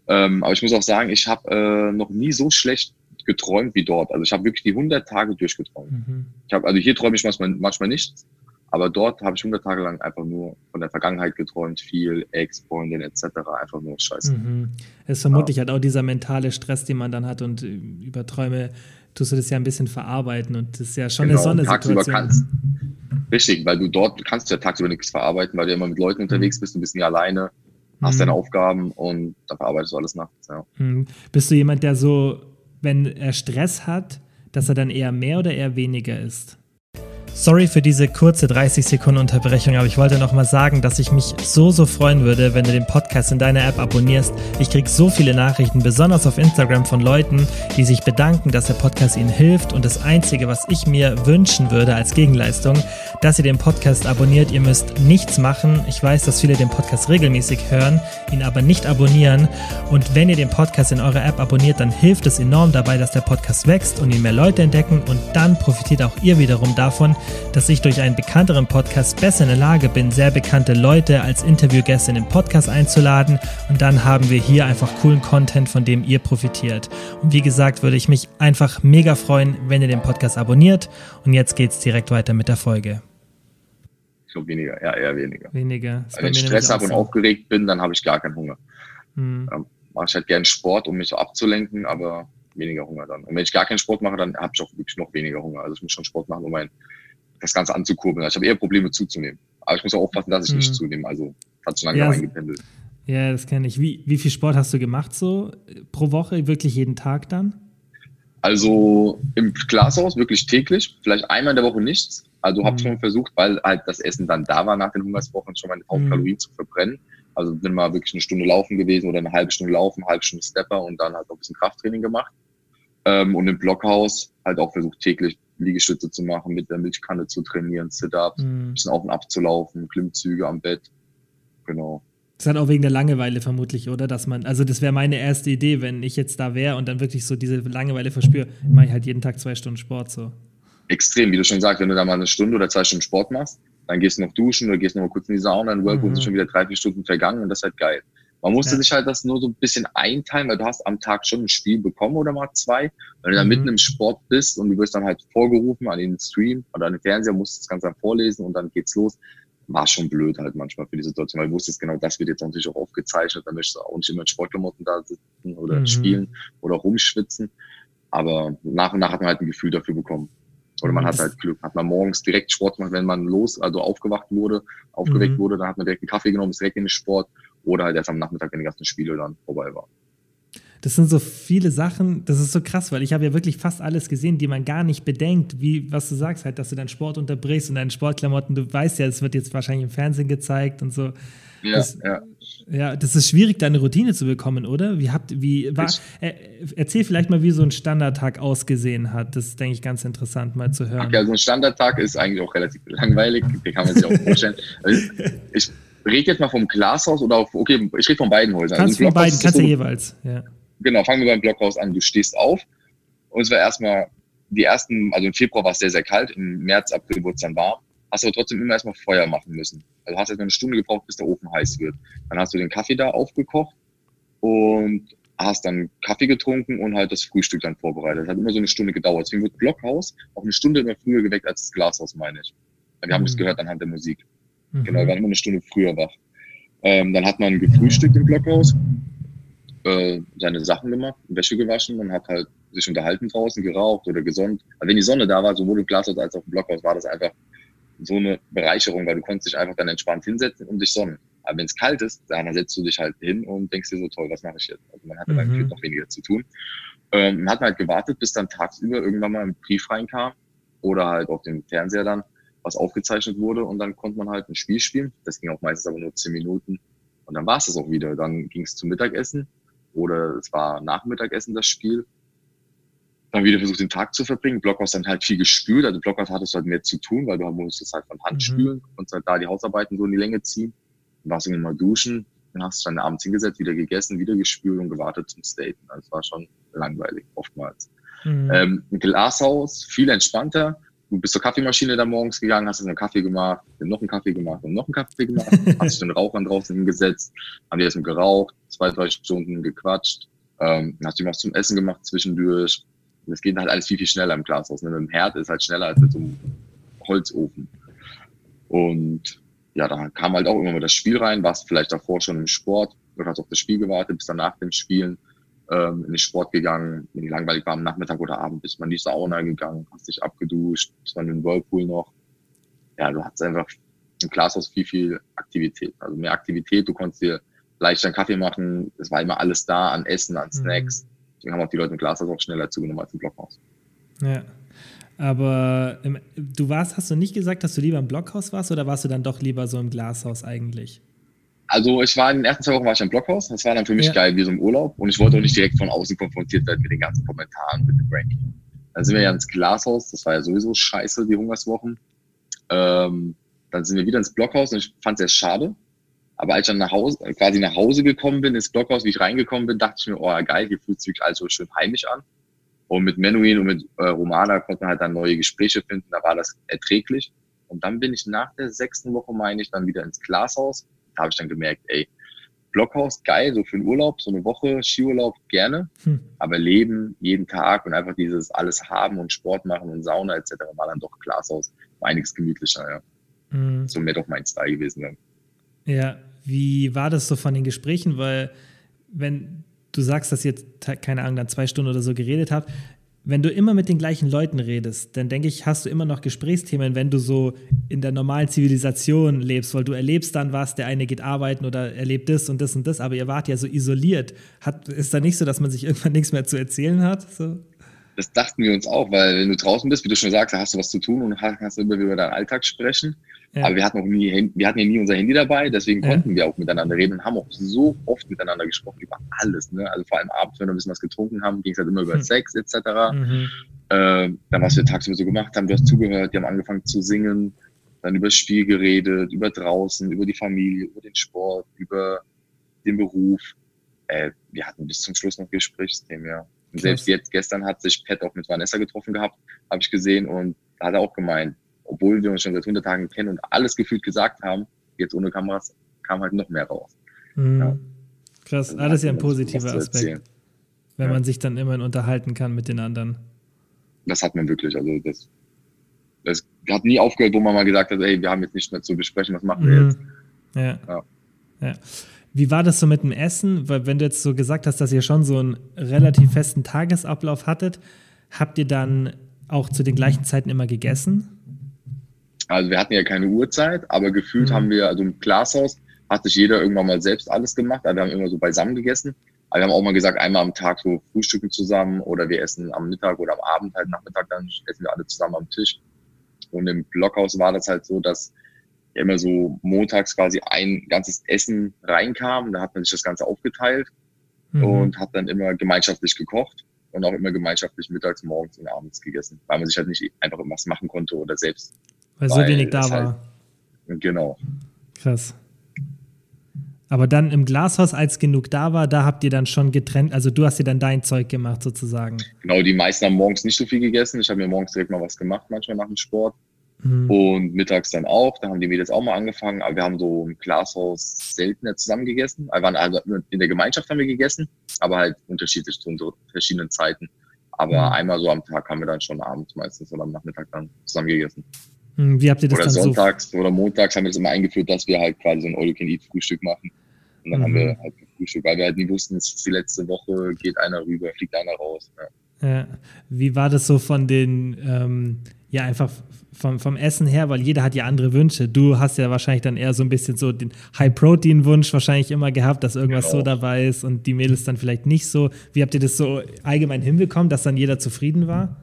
[SPEAKER 3] Ähm, aber ich muss auch sagen, ich habe äh, noch nie so schlecht geträumt wie dort. Also ich habe wirklich die 100 Tage durchgeträumt. Mhm. Ich hab, also hier träume ich manchmal, manchmal nichts, aber dort habe ich 100 Tage lang einfach nur von der Vergangenheit geträumt, viel Ex, Freundin etc. Einfach nur Scheiße. Mhm.
[SPEAKER 1] Es ist vermutlich ja. halt auch dieser mentale Stress, den man dann hat und äh, über Träume tust du das ja ein bisschen verarbeiten und das ist ja schon genau, eine Sondersituation. Kannst,
[SPEAKER 3] richtig, weil du dort kannst ja tagsüber nichts verarbeiten, weil du immer mit Leuten unterwegs mhm. bist, du bist nie alleine, hast mhm. deine Aufgaben und da verarbeitest du alles nachts. Ja.
[SPEAKER 1] Mhm. Bist du jemand, der so, wenn er Stress hat, dass er dann eher mehr oder eher weniger ist? Sorry für diese kurze 30 Sekunden Unterbrechung, aber ich wollte noch mal sagen, dass ich mich so, so freuen würde, wenn du den Podcast in deiner App abonnierst. Ich kriege so viele Nachrichten, besonders auf Instagram von Leuten, die sich bedanken, dass der Podcast ihnen hilft. Und das Einzige, was ich mir wünschen würde als Gegenleistung, dass ihr den Podcast abonniert. Ihr müsst nichts machen. Ich weiß, dass viele den Podcast regelmäßig hören, ihn aber nicht abonnieren. Und wenn ihr den Podcast in eurer App abonniert, dann hilft es enorm dabei, dass der Podcast wächst und ihn mehr Leute entdecken. Und dann profitiert auch ihr wiederum davon, dass ich durch einen bekannteren Podcast besser in der Lage bin, sehr bekannte Leute als Interviewgäste in den Podcast einzuladen und dann haben wir hier einfach coolen Content, von dem ihr profitiert. Und wie gesagt, würde ich mich einfach mega freuen, wenn ihr den Podcast abonniert und jetzt geht's direkt weiter mit der Folge.
[SPEAKER 3] Glaube weniger, ja, eher weniger.
[SPEAKER 1] Weniger.
[SPEAKER 3] Wenn ich Stress habe und aufgeregt bin, dann habe ich gar keinen Hunger. Hm. Dann mache ich halt gerne Sport, um mich so abzulenken, aber weniger Hunger dann. Und wenn ich gar keinen Sport mache, dann habe ich auch wirklich noch weniger Hunger. Also ich muss schon Sport machen, um mein das Ganze anzukurbeln. Also ich habe eher Probleme zuzunehmen. Aber ich muss auch aufpassen, dass ich mhm. nicht zunehme. Also hat schon lange ja, eingependelt.
[SPEAKER 1] Ja, das kenne ich. Wie, wie viel Sport hast du gemacht so pro Woche? Wirklich jeden Tag dann?
[SPEAKER 3] Also im Glashaus wirklich täglich, vielleicht einmal in der Woche nichts. Also habe mhm. schon versucht, weil halt das Essen dann da war nach den Hungerswochen, schon meine Hauptkalorien mhm. zu verbrennen. Also bin mal wirklich eine Stunde laufen gewesen oder eine halbe Stunde laufen, eine halbe Stunde Stepper und dann halt auch ein bisschen Krafttraining gemacht. Ähm, und im Blockhaus halt auch versucht täglich Liegestütze zu machen, mit der Milchkanne zu trainieren, Sit-Ups, mhm. ein bisschen auf und ab zu laufen, Klimmzüge am Bett. Genau.
[SPEAKER 1] Das ist halt auch wegen der Langeweile vermutlich, oder? Dass man, also das wäre meine erste Idee, wenn ich jetzt da wäre und dann wirklich so diese Langeweile verspüre, mache ich halt jeden Tag zwei Stunden Sport so.
[SPEAKER 3] Extrem, wie du schon sagst, wenn du da mal eine Stunde oder zwei Stunden Sport machst, dann gehst du noch duschen oder gehst noch mal kurz in die Sauna, ein Workout mhm. sind schon wieder drei, vier Stunden vergangen und das ist halt geil. Man musste ja. sich halt das nur so ein bisschen einteilen, weil du hast am Tag schon ein Spiel bekommen oder mal zwei. Wenn du dann mhm. mitten im Sport bist und du wirst dann halt vorgerufen an den Stream oder an den Fernseher, musst das Ganze dann vorlesen und dann geht's los. War schon blöd halt manchmal für die Situation, weil du wusstest genau, das wird jetzt natürlich auch aufgezeichnet, dann möchtest du auch nicht immer in Sportklamotten da sitzen oder mhm. spielen oder rumschwitzen. Aber nach und nach hat man halt ein Gefühl dafür bekommen. Oder man hat halt Glück, hat man morgens direkt Sport gemacht, wenn man los, also aufgewacht wurde, aufgeweckt mhm. wurde, dann hat man direkt einen Kaffee genommen, ist direkt in den Sport oder halt erst am Nachmittag, wenn die ganzen Spiele dann vorbei waren.
[SPEAKER 1] Das sind so viele Sachen, das ist so krass, weil ich habe ja wirklich fast alles gesehen, die man gar nicht bedenkt, wie, was du sagst, halt, dass du deinen Sport unterbrichst und deine Sportklamotten, du weißt ja, es wird jetzt wahrscheinlich im Fernsehen gezeigt und so.
[SPEAKER 3] Ja,
[SPEAKER 1] das,
[SPEAKER 3] ja.
[SPEAKER 1] Ja, das ist schwierig, deine Routine zu bekommen, oder? Wie habt, wie, war, äh, erzähl vielleicht mal, wie so ein Standardtag ausgesehen hat. Das ist, denke ich, ganz interessant mal zu hören.
[SPEAKER 3] Okay, also ein Standardtag ist eigentlich auch relativ langweilig, den kann man sich auch [LAUGHS] vorstellen. Also ich, rede jetzt mal vom Glashaus oder auf, okay, ich rede von beiden Häusern.
[SPEAKER 1] Kannst also von beiden, kannst du so, jeweils, ja.
[SPEAKER 3] Genau, fangen wir beim Blockhaus an. Du stehst auf und es war erstmal die ersten, also im Februar war es sehr, sehr kalt, im März, April wurde es dann warm. Hast aber trotzdem immer erstmal Feuer machen müssen. Also hast erstmal eine Stunde gebraucht, bis der Ofen heiß wird. Dann hast du den Kaffee da aufgekocht und hast dann Kaffee getrunken und halt das Frühstück dann vorbereitet. Das hat immer so eine Stunde gedauert. Deswegen wird Blockhaus auch eine Stunde immer früher geweckt als das Glashaus, meine ich. Wir haben mhm. das gehört anhand der Musik. Mhm. Genau, wir waren immer eine Stunde früher wach. Ähm, dann hat man gefrühstückt im Blockhaus, äh, seine Sachen gemacht, Wäsche gewaschen und hat halt sich unterhalten draußen, geraucht oder gesonnt. Aber wenn die Sonne da war, sowohl im Glashaus als auch im Blockhaus, war das einfach so eine Bereicherung, weil du konntest dich einfach dann entspannt hinsetzen und dich sonnen. Aber wenn es kalt ist, dann setzt du dich halt hin und denkst dir so, toll, was mache ich jetzt? Also man hatte mhm. dann noch weniger zu tun. Ähm, man hat halt gewartet, bis dann tagsüber irgendwann mal ein Brief reinkam oder halt auf dem Fernseher dann, was aufgezeichnet wurde und dann konnte man halt ein Spiel spielen. Das ging auch meistens aber nur zehn Minuten und dann war es das auch wieder. Dann ging es zum Mittagessen oder es war Nachmittagessen das Spiel. Dann wieder versucht, den Tag zu verbringen. Blockhaus dann halt viel gespült. Also Blockhaus hattest du halt mehr zu tun, weil du musstest halt von Hand mhm. spülen und halt da die Hausarbeiten so in die Länge ziehen. Dann warst du immer mal duschen, dann hast du dann abends hingesetzt, wieder gegessen, wieder gespült und gewartet zum Staten. Also es war schon langweilig, oftmals. Mhm. Ähm, ein Glashaus, viel entspannter. Du bist zur Kaffeemaschine da morgens gegangen, hast einen Kaffee gemacht, dann noch einen Kaffee gemacht und noch einen Kaffee gemacht, [LAUGHS] hast den Rauchern draußen hingesetzt, haben die erstmal geraucht, zwei, drei Stunden gequatscht, ähm, dann hast du was zum Essen gemacht zwischendurch. Und das geht halt alles viel, viel schneller im Glashaus. Ne? Mit dem Herd ist halt schneller als mit so einem Holzofen. Und ja, da kam halt auch immer mal das Spiel rein, warst vielleicht davor schon im Sport, oder hast auf das Spiel gewartet, bis dann nach dem Spielen ähm, in den Sport gegangen, wenn die langweilig war am Nachmittag oder Abend, bist man in die Sauna gegangen, hast dich abgeduscht, bist dann in den Whirlpool noch. Ja, du hattest einfach im Glashaus viel, viel Aktivität. Also mehr Aktivität, du konntest dir leicht einen Kaffee machen, es war immer alles da an Essen, an Snacks. Mhm. Deswegen haben auch die Leute im Glashaus auch schneller zugenommen als im Blockhaus.
[SPEAKER 1] Ja. Aber im, du warst, hast du nicht gesagt, dass du lieber im Blockhaus warst oder warst du dann doch lieber so im Glashaus eigentlich?
[SPEAKER 3] Also ich war in den ersten zwei Wochen war ich im Blockhaus. Das war dann für mich ja. geil, wie so im Urlaub. Und ich wollte auch nicht direkt von außen konfrontiert werden mit den ganzen Kommentaren, mit dem Ranking. Dann sind wir ja ins Glashaus. Das war ja sowieso scheiße, die Hungerswochen. Ähm, dann sind wir wieder ins Blockhaus und ich fand es sehr schade. Aber als ich dann nach Hause, quasi nach Hause gekommen bin, ins Blockhaus, wie ich reingekommen bin, dachte ich mir, oh geil, hier fühlt sich alles so schön heimisch an. Und mit Menuhin und mit äh, Romana konnte man halt dann neue Gespräche finden. Da war das erträglich. Und dann bin ich nach der sechsten Woche, meine ich, dann wieder ins Glashaus da habe ich dann gemerkt, ey, Blockhaus geil, so für einen Urlaub, so eine Woche Skiurlaub gerne, hm. aber Leben jeden Tag und einfach dieses alles haben und Sport machen und Sauna etc. war dann doch Glashaus, war einiges gemütlicher, ja. Hm. So mehr doch mein Style gewesen dann.
[SPEAKER 1] Ja, wie war das so von den Gesprächen? Weil, wenn du sagst, dass ihr keine Ahnung, dann zwei Stunden oder so geredet habt, wenn du immer mit den gleichen Leuten redest, dann denke ich, hast du immer noch Gesprächsthemen, wenn du so in der normalen Zivilisation lebst, weil du erlebst dann was, der eine geht arbeiten oder erlebt das und das und das, aber ihr wart ja so isoliert. Hat, ist da nicht so, dass man sich irgendwann [LAUGHS] nichts mehr zu erzählen hat? So?
[SPEAKER 3] Das dachten wir uns auch, weil wenn du draußen bist, wie du schon sagst, hast du was zu tun und kannst immer über deinen Alltag sprechen. Ja. Aber wir hatten, auch nie, wir hatten ja nie unser Handy dabei, deswegen ja. konnten wir auch miteinander reden und haben auch so oft miteinander gesprochen über alles. Ne? Also vor allem abends, wenn wir ein bisschen was getrunken haben, ging es halt immer über hm. Sex etc. Mhm. Äh, dann, was wir tagsüber so gemacht haben, du hast zugehört, die haben angefangen zu singen, dann über das Spiel geredet, über draußen, über die Familie, über den Sport, über den Beruf. Äh, wir hatten bis zum Schluss noch Gesprächsthemen, ja. Und selbst jetzt, gestern hat sich Pat auch mit Vanessa getroffen gehabt, habe ich gesehen und da hat er auch gemeint, obwohl wir uns schon seit 100 Tagen kennen und alles gefühlt gesagt haben, jetzt ohne Kameras kam halt noch mehr raus.
[SPEAKER 1] Mhm. Ja. Krass, also alles ja ein positiver Aspekt. Wenn ja. man sich dann immerhin unterhalten kann mit den anderen.
[SPEAKER 3] Das hat man wirklich. Also das, das hat nie aufgehört, wo man mal gesagt hat, ey, wir haben jetzt nicht mehr zu besprechen, was machen wir mhm. jetzt.
[SPEAKER 1] Ja. ja. ja. Wie war das so mit dem Essen? Weil wenn du jetzt so gesagt hast, dass ihr schon so einen relativ festen Tagesablauf hattet, habt ihr dann auch zu den gleichen Zeiten immer gegessen?
[SPEAKER 3] Also wir hatten ja keine Uhrzeit, aber gefühlt mhm. haben wir, also im Glashaus hat sich jeder irgendwann mal selbst alles gemacht. Also wir haben immer so beisammen gegessen. Aber wir haben auch mal gesagt, einmal am Tag so frühstücken zusammen oder wir essen am Mittag oder am Abend halt Nachmittag, dann essen wir alle zusammen am Tisch. Und im Blockhaus war das halt so, dass immer so montags quasi ein ganzes Essen reinkam. Da hat man sich das Ganze aufgeteilt mhm. und hat dann immer gemeinschaftlich gekocht und auch immer gemeinschaftlich mittags, morgens und abends gegessen, weil man sich halt nicht einfach was machen konnte oder selbst
[SPEAKER 1] weil, weil so wenig da war.
[SPEAKER 3] Halt, genau.
[SPEAKER 1] Krass. Aber dann im Glashaus, als genug da war, da habt ihr dann schon getrennt, also du hast dir dann dein Zeug gemacht sozusagen.
[SPEAKER 3] Genau, die meisten haben morgens nicht so viel gegessen. Ich habe mir morgens direkt mal was gemacht, manchmal nach dem Sport. Mhm. Und mittags dann auch, da haben die Mädels auch mal angefangen, aber wir haben so im Glashaus seltener zusammen gegessen. Wir waren also in der Gemeinschaft haben wir gegessen, aber halt unterschiedlich zu verschiedenen Zeiten. Aber mhm. einmal so am Tag haben wir dann schon abends meistens oder am Nachmittag dann zusammen gegessen.
[SPEAKER 1] Hm, wie habt ihr das
[SPEAKER 3] oder
[SPEAKER 1] dann
[SPEAKER 3] sonntags so? oder montags haben wir das immer eingeführt, dass wir halt quasi so ein All-You-Can-Eat-Frühstück machen. Und dann mhm. haben wir halt Frühstück, weil wir halt nie wussten, es ist die letzte Woche, geht einer rüber, fliegt einer raus.
[SPEAKER 1] Ja. Ja. Wie war das so von den, ähm, ja, einfach vom, vom Essen her, weil jeder hat ja andere Wünsche. Du hast ja wahrscheinlich dann eher so ein bisschen so den High-Protein-Wunsch wahrscheinlich immer gehabt, dass irgendwas genau. so dabei ist und die Mädels dann vielleicht nicht so. Wie habt ihr das so allgemein hinbekommen, dass dann jeder zufrieden war?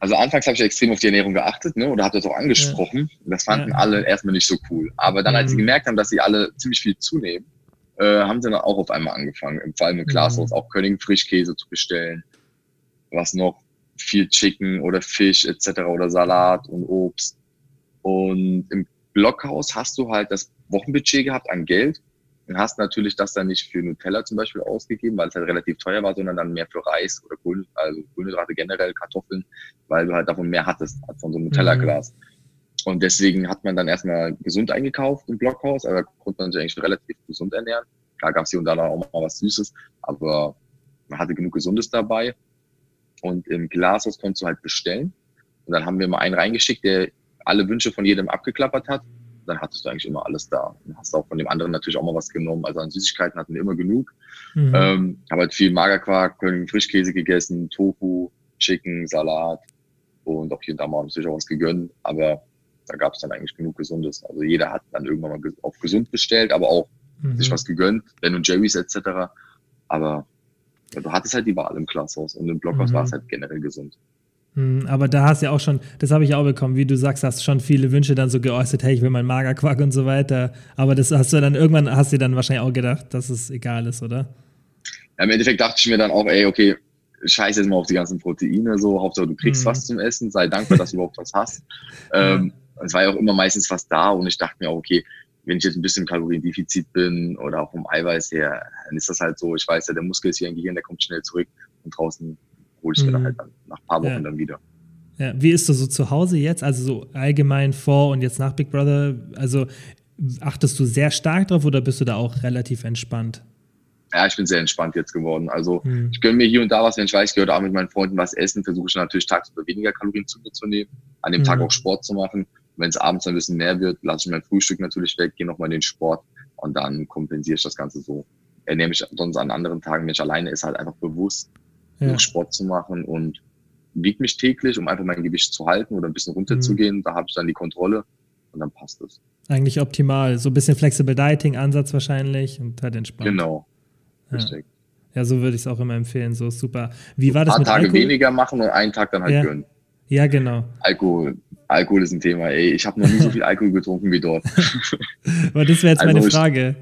[SPEAKER 3] Also anfangs habe ich extrem auf die Ernährung geachtet, ne? Oder habe das auch angesprochen. Ja. Das fanden ja. alle erstmal nicht so cool. Aber dann, als sie mhm. gemerkt haben, dass sie alle ziemlich viel zunehmen, äh, haben sie dann auch auf einmal angefangen, vor allem im Glashaus, mhm. auch König Frischkäse zu bestellen. Was noch? Viel Chicken oder Fisch etc. oder Salat und Obst. Und im Blockhaus hast du halt das Wochenbudget gehabt an Geld und hast natürlich das dann nicht für Nutella zum Beispiel ausgegeben, weil es halt relativ teuer war, sondern dann mehr für Reis oder Kohl, also Kohlenhydrate generell, Kartoffeln, weil du halt davon mehr hattest als von so einem Nutella-Glas. Mhm. Und deswegen hat man dann erstmal gesund eingekauft im Blockhaus, aber konnte man sich eigentlich relativ gesund ernähren. Klar gab es hier und da auch mal was Süßes, aber man hatte genug Gesundes dabei. Und im Glashaus konntest du halt bestellen. Und dann haben wir mal einen reingeschickt, der alle Wünsche von jedem abgeklappert hat. Dann hattest du eigentlich immer alles da. Und hast auch von dem anderen natürlich auch mal was genommen. Also an Süßigkeiten hatten wir immer genug. Mhm. Ähm, habe halt viel Magerquark, Frischkäse gegessen, Tofu, Chicken, Salat und auch hier und da mal natürlich auch was gegönnt. Aber da gab es dann eigentlich genug Gesundes. Also jeder hat dann irgendwann mal auf gesund bestellt, aber auch mhm. sich was gegönnt, Ben und Jerry's etc. Aber ja, du hattest halt die Wahl im Klasshaus und im Blockhaus mhm. war es halt generell gesund.
[SPEAKER 1] Mhm, aber da hast du ja auch schon, das habe ich auch bekommen, wie du sagst, hast schon viele Wünsche dann so geäußert, hey, ich will meinen Magerquark und so weiter. Aber das hast du dann irgendwann, hast du dann wahrscheinlich auch gedacht, dass es egal ist, oder?
[SPEAKER 3] Ja, Im Endeffekt dachte ich mir dann auch, ey, okay, scheiß jetzt mal auf die ganzen Proteine, so, Hauptsache du kriegst mhm. was zum Essen, sei dankbar, dass du überhaupt was hast. [LAUGHS] Ähm, es war ja auch immer meistens was da und ich dachte mir, okay, wenn ich jetzt ein bisschen Kaloriendefizit bin oder auch vom Eiweiß her, dann ist das halt so, ich weiß ja, der Muskel ist hier im Gehirn, der kommt schnell zurück und draußen hole ich mhm. dann halt dann nach ein paar Wochen ja. dann wieder.
[SPEAKER 1] Ja. Wie ist du so zu Hause jetzt, also so allgemein vor und jetzt nach Big Brother, also achtest du sehr stark drauf oder bist du da auch relativ entspannt?
[SPEAKER 3] Ja, ich bin sehr entspannt jetzt geworden. Also mhm. ich gönne mir hier und da was, wenn ich weiß, ich gehöre auch mit meinen Freunden was essen, versuche ich natürlich tagsüber weniger Kalorien zu mir zu nehmen, an dem mhm. Tag auch Sport zu machen wenn es abends ein bisschen mehr wird, lasse ich mein Frühstück natürlich weg, gehe nochmal in den Sport und dann kompensiere ich das Ganze so. Ernähre mich sonst an anderen Tagen, wenn ich alleine ist, halt einfach bewusst, ja. Sport zu machen und wiege mich täglich, um einfach mein Gewicht zu halten oder ein bisschen runterzugehen. Mhm. Da habe ich dann die Kontrolle und dann passt es.
[SPEAKER 1] Eigentlich optimal. So ein bisschen Flexible Dieting Ansatz wahrscheinlich und halt entspannt.
[SPEAKER 3] Genau.
[SPEAKER 1] Richtig. Ja, so würde ich es auch immer empfehlen. So super. Wie war das
[SPEAKER 3] mit Tage Alkohol? weniger machen und einen Tag dann halt
[SPEAKER 1] ja.
[SPEAKER 3] gönnen.
[SPEAKER 1] Ja, genau.
[SPEAKER 3] Alkohol. Alkohol ist ein Thema, ey. Ich habe noch nie so viel Alkohol getrunken wie dort. [LAUGHS]
[SPEAKER 1] Aber das wäre jetzt also meine Frage.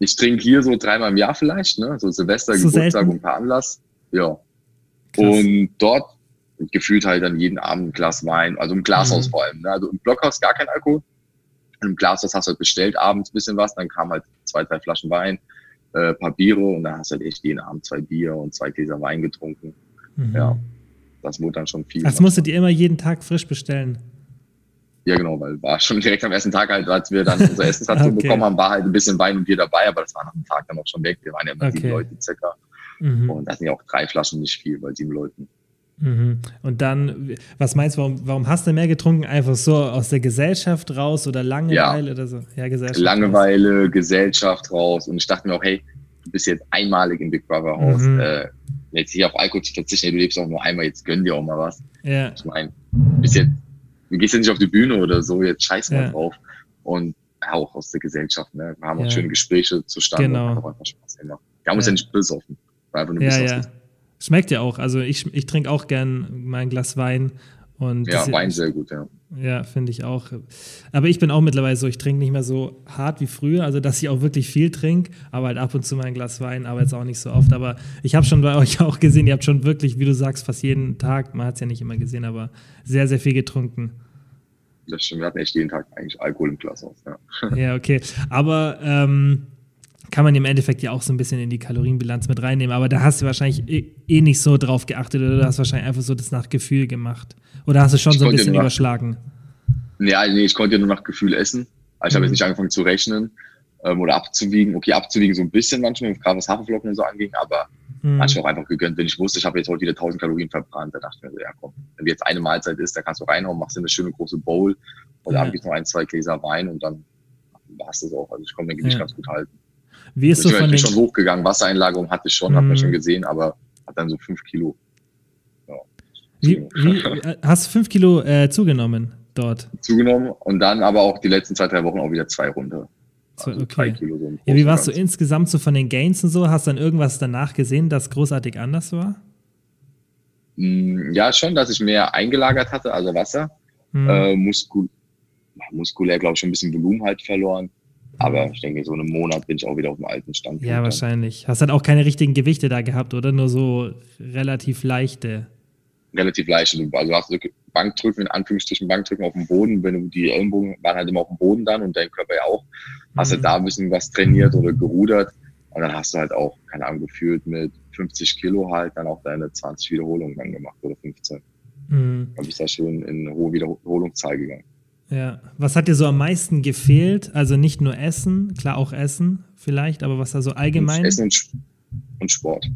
[SPEAKER 3] Ich, ich trinke hier so dreimal im Jahr vielleicht, ne? So Silvester, so Geburtstag selten? und per Anlass. Ja. Krass. Und dort gefühlt halt dann jeden Abend ein Glas Wein, also im Glashaus mhm. vor allem. Ne? Also im Blockhaus gar kein Alkohol. Im Glashaus hast du halt bestellt abends ein bisschen was, dann kam halt zwei, drei Flaschen Wein, äh, paar Biere und dann hast du halt echt jeden Abend zwei Bier und zwei Gläser Wein getrunken. Mhm. Ja das wurde dann schon viel.
[SPEAKER 1] Das musstet ihr immer jeden Tag frisch bestellen?
[SPEAKER 3] Ja, genau, weil war schon direkt am ersten Tag halt, als wir dann unsere [LAUGHS] Essensstation okay. bekommen haben, war halt ein bisschen Wein und Bier dabei, aber das war nach dem Tag dann auch schon weg. Wir waren ja immer okay. sieben Leute circa. Mhm. Und da sind ja auch drei Flaschen nicht viel bei sieben Leuten.
[SPEAKER 1] Mhm. Und dann, was meinst du, warum, warum, hast du mehr getrunken? Einfach so aus der Gesellschaft raus oder Langeweile ja. oder so?
[SPEAKER 3] Ja, Gesellschaft. Langeweile, raus. Gesellschaft raus. Und ich dachte mir auch, hey, du bist jetzt einmalig im Big Brother Haus. Mhm. Äh, jetzt hier auf Alkohol zu verzichten, du lebst auch nur einmal, jetzt gönn dir auch mal was. Ja. Ich meine, bis jetzt, du gehst ja nicht auf die Bühne oder so, jetzt scheiß mal ja. drauf. Und auch aus der Gesellschaft, ne? Wir haben auch ja. schöne Gespräche zustande. Genau. Hat auch einfach Spaß gemacht. Wir haben uns ja nicht besoffen. Einfach nur
[SPEAKER 1] ja, ja. Schmeckt ja auch. Also ich, ich trinke auch gern mein Glas Wein und
[SPEAKER 3] ja, Wein sehr gut, ja.
[SPEAKER 1] Ja, finde ich auch. Aber ich bin auch mittlerweile so, ich trinke nicht mehr so hart wie früher, also dass ich auch wirklich viel trinke, aber halt ab und zu mal ein Glas Wein, aber jetzt auch nicht so oft. Aber ich habe schon bei euch [LAUGHS] auch gesehen, ihr habt schon wirklich, wie du sagst, fast jeden Tag, man hat es ja nicht immer gesehen, aber sehr, sehr viel getrunken.
[SPEAKER 3] Das stimmt, wir hatten echt jeden Tag eigentlich Alkohol im Glas aus,
[SPEAKER 1] ja. Ja, okay. Aber ähm, kann man im Endeffekt ja auch so ein bisschen in die Kalorienbilanz mit reinnehmen. Aber da hast du wahrscheinlich eh, eh nicht so drauf geachtet oder du hast wahrscheinlich einfach so das nach Gefühl gemacht. Oder hast du schon ich so ein bisschen überschlagen?
[SPEAKER 3] Ja, nee, ich konnte ja nur nach Gefühl essen. Also ich mhm. habe jetzt nicht angefangen zu rechnen ähm, oder abzuwiegen. Okay, abzuwiegen so ein bisschen manchmal, gerade was Haferflocken und so anging, aber mhm. manchmal auch einfach gegönnt. Wenn ich wusste, ich habe jetzt heute wieder 1000 Kalorien verbrannt, da dachte ich mir so, ja komm, wenn jetzt eine Mahlzeit ist, da kannst du reinhauen, machst du eine schöne große Bowl und ja. dann gibt noch ein, zwei Gläser Wein und dann war es das auch. Also ich konnte mein Gewicht ja. ganz gut halten.
[SPEAKER 1] Wie ist
[SPEAKER 3] so
[SPEAKER 1] von
[SPEAKER 3] ich bin schon hochgegangen, Wassereinlagerung hatte ich schon, mm. hat man schon gesehen, aber hat dann so fünf Kilo.
[SPEAKER 1] Ja, wie, [LAUGHS] wie, äh, hast du fünf Kilo äh, zugenommen dort?
[SPEAKER 3] Zugenommen und dann aber auch die letzten zwei, drei Wochen auch wieder zwei runter.
[SPEAKER 1] Also okay. so ja, wie warst du insgesamt so von den Gains und so? Hast du dann irgendwas danach gesehen, das großartig anders war?
[SPEAKER 3] Mm, Ja, schon, dass ich mehr eingelagert hatte, also Wasser.
[SPEAKER 1] Hm.
[SPEAKER 3] Äh, muskul muskulär, glaube ich, schon ein bisschen Volumen halt verloren. Aber ich denke, so einen Monat bin ich auch wieder auf dem alten Stand.
[SPEAKER 1] ja, wahrscheinlich. Hast dann auch keine richtigen Gewichte da gehabt, oder? Nur so relativ leichte.
[SPEAKER 3] Relativ leicht. Also du hast du Bankdrücken, in Anführungsstrichen Bankdrücken auf dem Boden. Wenn du die Ellenbogen waren halt immer auf dem Boden dann und dein Körper ja auch. Hast
[SPEAKER 1] Mhm.
[SPEAKER 3] halt da ein bisschen was trainiert oder gerudert. Und dann hast du halt auch, keine Ahnung, gefühlt mit 50 Kilo halt dann auch deine 20 Wiederholungen dann gemacht oder 15.
[SPEAKER 1] Hm.
[SPEAKER 3] Dann bist du da schön in hohe Wiederholungszahl gegangen.
[SPEAKER 1] Ja. Was hat dir so am meisten gefehlt? Also nicht nur Essen, klar auch Essen vielleicht, aber was da so allgemein?
[SPEAKER 3] Essen und, Sp- und Sport.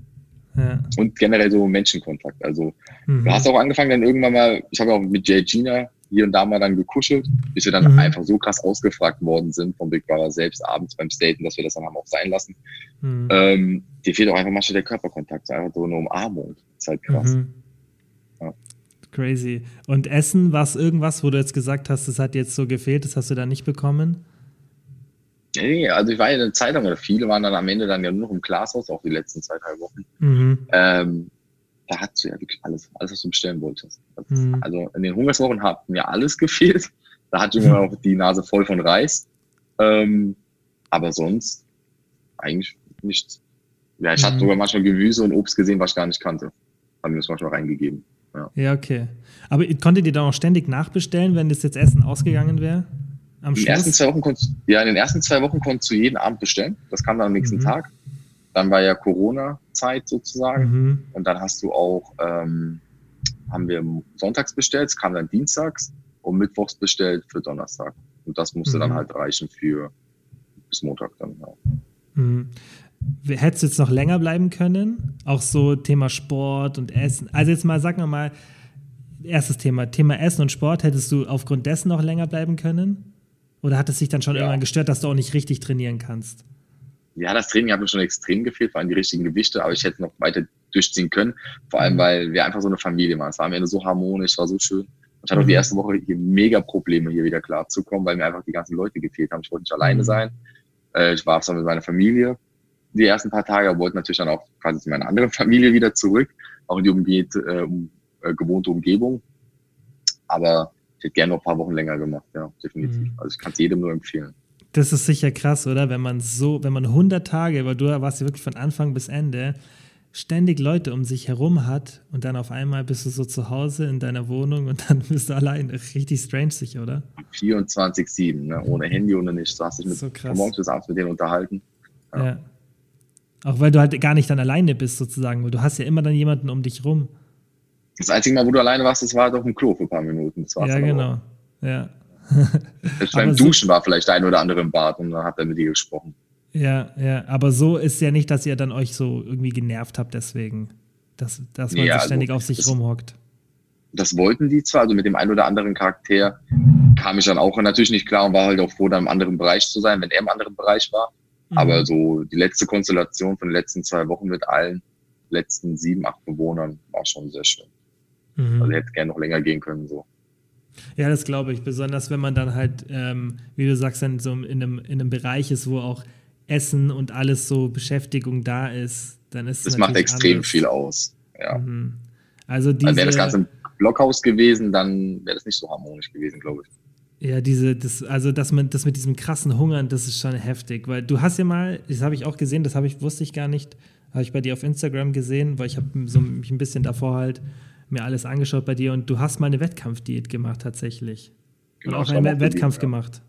[SPEAKER 1] Ja.
[SPEAKER 3] Und generell so Menschenkontakt. Also
[SPEAKER 1] Mhm.
[SPEAKER 3] du hast auch angefangen dann irgendwann mal, ich habe auch mit Jay Gina hier und da mal dann gekuschelt, bis wir dann
[SPEAKER 1] Mhm.
[SPEAKER 3] einfach so krass ausgefragt worden sind vom Big Brother selbst abends beim Staten, dass wir das dann haben auch sein lassen.
[SPEAKER 1] Mhm.
[SPEAKER 3] Ähm, dir fehlt auch einfach manchmal der Körperkontakt, so einfach so eine Umarmung. Das ist halt krass.
[SPEAKER 1] Mhm. Crazy. Und Essen, war es irgendwas, wo du jetzt gesagt hast, das hat jetzt so gefehlt, das hast du da nicht bekommen?
[SPEAKER 3] Nee, also ich war ja eine Zeit lang, oder viele waren dann am Ende dann ja nur noch im Glashaus, auch die letzten zwei, drei Wochen.
[SPEAKER 1] Mhm.
[SPEAKER 3] Ähm, da hast du ja wirklich alles, alles, was du bestellen wolltest.
[SPEAKER 1] Mhm.
[SPEAKER 3] Also in den Hungerswochen hat mir alles [LAUGHS] gefehlt. Da hatte ich immer auch die Nase voll von Reis. Ähm, aber sonst eigentlich nichts. Ja, ich hatte
[SPEAKER 1] Mhm.
[SPEAKER 3] sogar manchmal Gemüse und Obst gesehen, was ich gar nicht kannte. Haben mir das manchmal reingegeben.
[SPEAKER 1] Ja, okay. Aber konntet ihr dann auch ständig nachbestellen, wenn das jetzt Essen ausgegangen wäre? Am
[SPEAKER 3] In den, ersten zwei Wochen konntest, ja, in den ersten zwei Wochen konntest du jeden Abend bestellen. Das kam dann am nächsten
[SPEAKER 1] Mhm.
[SPEAKER 3] Tag. Dann war ja Corona-Zeit sozusagen.
[SPEAKER 1] Mhm.
[SPEAKER 3] Und dann hast du auch, ähm, haben wir sonntags bestellt, es kam dann dienstags und mittwochs bestellt für Donnerstag. Und das musste
[SPEAKER 1] Mhm.
[SPEAKER 3] dann halt reichen für bis Montag dann. Ja.
[SPEAKER 1] Mhm. Hättest du jetzt noch länger bleiben können? Auch so Thema Sport und Essen. Also jetzt mal, sag mal, erstes Thema, Thema Essen und Sport, hättest du aufgrund dessen noch länger bleiben können? Oder hat es sich dann schon
[SPEAKER 3] Ja.
[SPEAKER 1] irgendwann gestört, dass du auch nicht richtig trainieren kannst?
[SPEAKER 3] ja, das Training hat mir schon extrem gefehlt, vor allem die richtigen Gewichte, aber ich hätte noch weiter durchziehen können. Vor allem,
[SPEAKER 1] Mhm.
[SPEAKER 3] weil wir einfach so eine Familie waren. Es war am Ende so harmonisch, war so schön. Ich hatte auch
[SPEAKER 1] Mhm.
[SPEAKER 3] die erste Woche hier mega Probleme, hier wieder klarzukommen, weil mir einfach die ganzen Leute gefehlt haben. Ich wollte nicht alleine
[SPEAKER 1] Mhm.
[SPEAKER 3] sein. Äh, ich war zwar mit meiner Familie die ersten paar Tage, aber wollte natürlich dann auch quasi zu meiner anderen Familie wieder zurück, auch in die umgeht, äh, um, äh, gewohnte Umgebung. Aber ich hätte gerne noch ein paar Wochen länger gemacht, ja, definitiv.
[SPEAKER 1] Mhm.
[SPEAKER 3] Also ich kann es jedem nur empfehlen.
[SPEAKER 1] Das ist sicher krass, oder? Wenn man so, wenn man 100 Tage, weil du warst ja wirklich von Anfang bis Ende, ständig Leute um sich herum hat und dann auf einmal bist du so zu Hause in deiner Wohnung und dann [LAUGHS] bist du allein. Richtig strange sicher, oder?
[SPEAKER 3] 24-7, ne? ohne Handy, ohne nichts. Du hast dich mit,
[SPEAKER 1] So krass.
[SPEAKER 3] von morgens bis abends mit denen unterhalten.
[SPEAKER 1] Ja.
[SPEAKER 3] Ja.
[SPEAKER 1] Auch weil du halt gar nicht dann alleine bist, sozusagen, weil du hast ja immer dann jemanden um dich rum.
[SPEAKER 3] Das einzige Mal, wo du alleine warst, das war auf dem Klo für ein paar Minuten.
[SPEAKER 1] Ja, genau. Ja. [LAUGHS]
[SPEAKER 3] Selbst beim
[SPEAKER 1] so-
[SPEAKER 3] Duschen war vielleicht ein oder andere im Bad und dann hat er mit dir gesprochen.
[SPEAKER 1] Ja, ja. Aber so ist ja nicht, dass ihr dann euch so irgendwie genervt habt, deswegen. Dass, dass man
[SPEAKER 3] Ja,
[SPEAKER 1] sich
[SPEAKER 3] also,
[SPEAKER 1] ständig auf sich
[SPEAKER 3] das-
[SPEAKER 1] rumhockt.
[SPEAKER 3] Das wollten die zwar, also mit dem einen oder anderen Charakter kam ich dann auch natürlich nicht klar und war halt auch froh, dann im anderen Bereich zu sein, wenn er im anderen Bereich war.
[SPEAKER 1] Mhm.
[SPEAKER 3] Aber so die letzte Konstellation von den letzten zwei Wochen mit allen letzten sieben, acht Bewohnern war schon sehr schön.
[SPEAKER 1] Mhm.
[SPEAKER 3] Also hätte gerne noch länger gehen können. so.
[SPEAKER 1] Ja, das glaube ich. Besonders wenn man dann halt, ähm, wie du sagst, dann so in einem, in einem Bereich ist, wo auch Essen und alles so Beschäftigung da ist, dann ist es
[SPEAKER 3] Das macht extrem
[SPEAKER 1] anders.
[SPEAKER 3] viel aus. Ja.
[SPEAKER 1] Mhm. Also diese,
[SPEAKER 3] Also wäre das Ganze im Blockhaus gewesen, dann wäre das nicht so harmonisch gewesen, glaube ich.
[SPEAKER 1] Ja, diese, das, also dass man das mit diesem krassen Hungern, das ist schon heftig, weil du hast ja mal, das habe ich auch gesehen, das habe ich wusste ich gar nicht, habe ich bei dir auf Instagram gesehen, weil ich habe so mich ein bisschen davor halt mir alles angeschaut bei dir und du hast mal eine Wettkampfdiät gemacht tatsächlich
[SPEAKER 3] Genau,
[SPEAKER 1] und auch einen Wettkampf gemacht.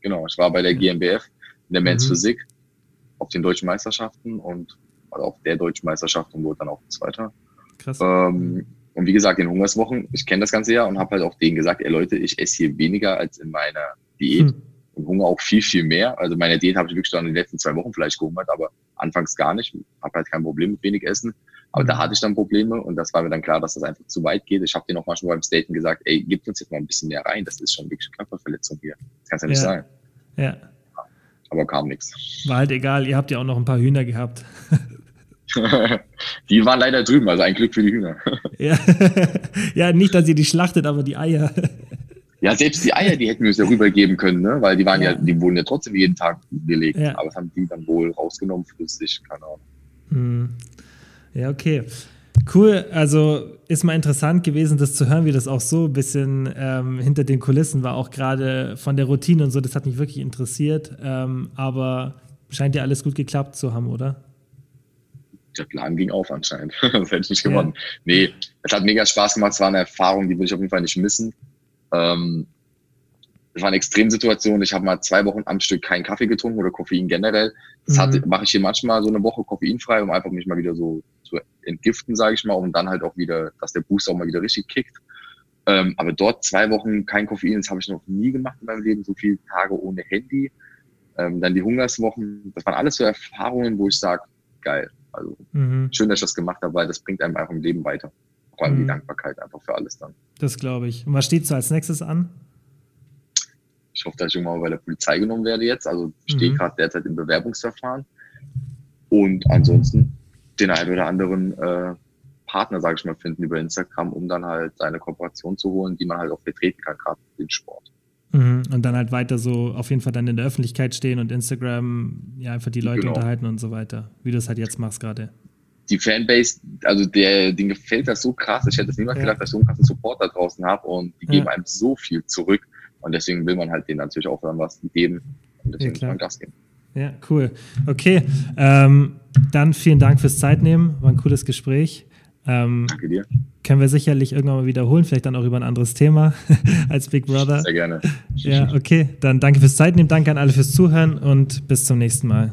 [SPEAKER 3] Genau, ich war bei der GmbF in der Men's
[SPEAKER 1] Mhm.
[SPEAKER 3] Physik auf den deutschen Meisterschaften und also auf der deutschen Meisterschaft und wurde dann auch Zweiter.
[SPEAKER 1] Krass.
[SPEAKER 3] Ähm, und wie gesagt, in Hungerswochen, ich kenne das ganze Jahr und habe halt auch denen gesagt, ey Leute, ich esse hier weniger als in meiner Diät
[SPEAKER 1] Hm.
[SPEAKER 3] und Hunger auch viel, viel mehr. Also meine Diät habe ich wirklich dann in den letzten zwei Wochen vielleicht gehungert, aber anfangs gar nicht. Habe halt kein Problem mit wenig Essen. Aber
[SPEAKER 1] Mhm.
[SPEAKER 3] da hatte ich dann Probleme und das war mir dann klar, dass das einfach zu weit geht. Ich habe denen auch manchmal beim Staten gesagt, ey, gebt uns jetzt mal ein bisschen mehr rein. Das ist schon wirklich Körperverletzung hier. Das kann ja nicht
[SPEAKER 1] Ja.
[SPEAKER 3] sein.
[SPEAKER 1] Ja,
[SPEAKER 3] Aber kam nichts.
[SPEAKER 1] war halt egal, ihr habt ja auch noch ein paar Hühner gehabt. [LAUGHS] [LAUGHS]
[SPEAKER 3] die waren leider drüben, also ein Glück für die Hühner. [LAUGHS]
[SPEAKER 1] Ja, ja nicht, dass ihr die schlachtet, aber die Eier. [LAUGHS]
[SPEAKER 3] Ja, selbst die Eier, die hätten wir uns ja rübergeben können, ne? Weil die waren ja,
[SPEAKER 1] Ja.
[SPEAKER 3] die wurden ja trotzdem jeden Tag gelegt.
[SPEAKER 1] Ja.
[SPEAKER 3] Aber das haben die dann wohl rausgenommen, flüssig, keine Ahnung.
[SPEAKER 1] Hm. Ja, okay. Cool, also ist mal interessant gewesen, das zu hören, wie das auch so ein bisschen ähm, hinter den Kulissen war, auch gerade von der Routine und so. Das hat mich wirklich interessiert. Ähm, aber scheint ja alles gut geklappt zu haben, oder?
[SPEAKER 3] Der Plan ging auf anscheinend. [LAUGHS] das hätte ich nicht gewonnen. Ja. Nee, es hat mega Spaß gemacht. Es war eine Erfahrung, die will ich auf jeden Fall nicht missen. Ähm, es war eine Extremsituation. Ich habe mal zwei Wochen am Stück keinen Kaffee getrunken oder Koffein generell. Das mhm. mache ich hier manchmal so eine Woche koffeinfrei, um einfach mich mal wieder so zu entgiften, sage ich mal, und dann halt auch wieder, dass der Boost auch mal wieder richtig kickt. Ähm, aber dort zwei Wochen kein Koffein, das habe ich noch nie gemacht in meinem Leben, so viele Tage ohne Handy. Ähm, dann die Hungerswochen, das waren alles so Erfahrungen, wo ich sage, geil. Also mhm. schön, dass ich das gemacht habe, weil das bringt einem einfach im Leben weiter. Vor allem mhm. die Dankbarkeit einfach für alles dann.
[SPEAKER 1] Das glaube ich. Und was steht so als nächstes an?
[SPEAKER 3] Ich hoffe, dass ich irgendwann mal bei der Polizei genommen werde jetzt. Also ich stehe mhm. gerade derzeit im Bewerbungsverfahren. Und ansonsten den einen oder anderen äh, Partner, sage ich mal, finden über Instagram, um dann halt seine Kooperation zu holen, die man halt auch vertreten kann, gerade den Sport.
[SPEAKER 1] Mhm. Und dann halt weiter so auf jeden Fall dann in der Öffentlichkeit stehen und Instagram ja einfach die Leute genau. unterhalten und so weiter, wie du es halt jetzt machst gerade.
[SPEAKER 3] Die Fanbase, also der, denen gefällt das so krass. Ich hätte es niemals ja. gedacht, dass ich so einen krassen Support da draußen habe und die geben ja. einem so viel zurück. Und deswegen will man halt denen natürlich auch dann was geben und deswegen ja, man Gas geben.
[SPEAKER 1] Ja, cool. Okay, ähm, dann vielen Dank fürs Zeitnehmen. War ein cooles Gespräch. Ähm, Danke dir. Können wir sicherlich irgendwann mal wiederholen, vielleicht dann auch über ein anderes Thema [LAUGHS] als Big Brother.
[SPEAKER 3] Sehr gerne.
[SPEAKER 1] Ja, okay. Dann danke fürs Zeitnehmen, danke an alle fürs Zuhören und bis zum nächsten Mal.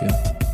[SPEAKER 1] dafür.